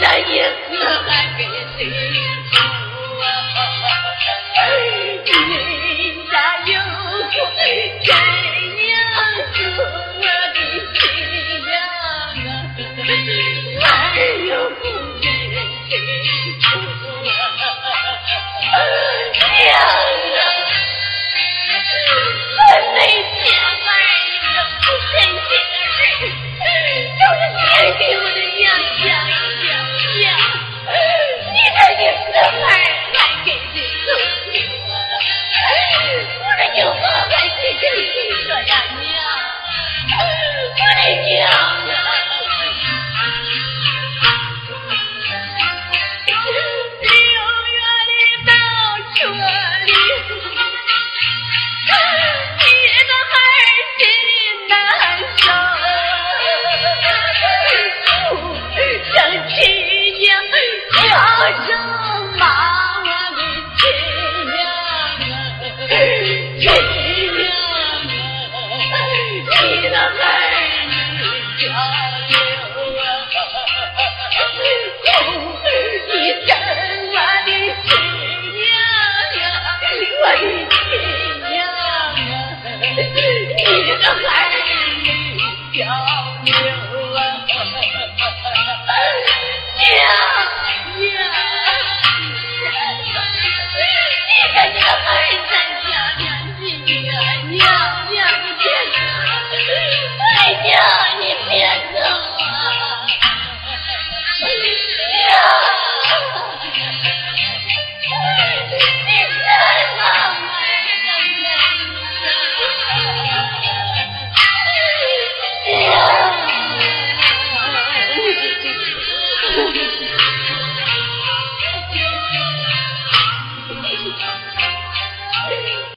这一死还给谁？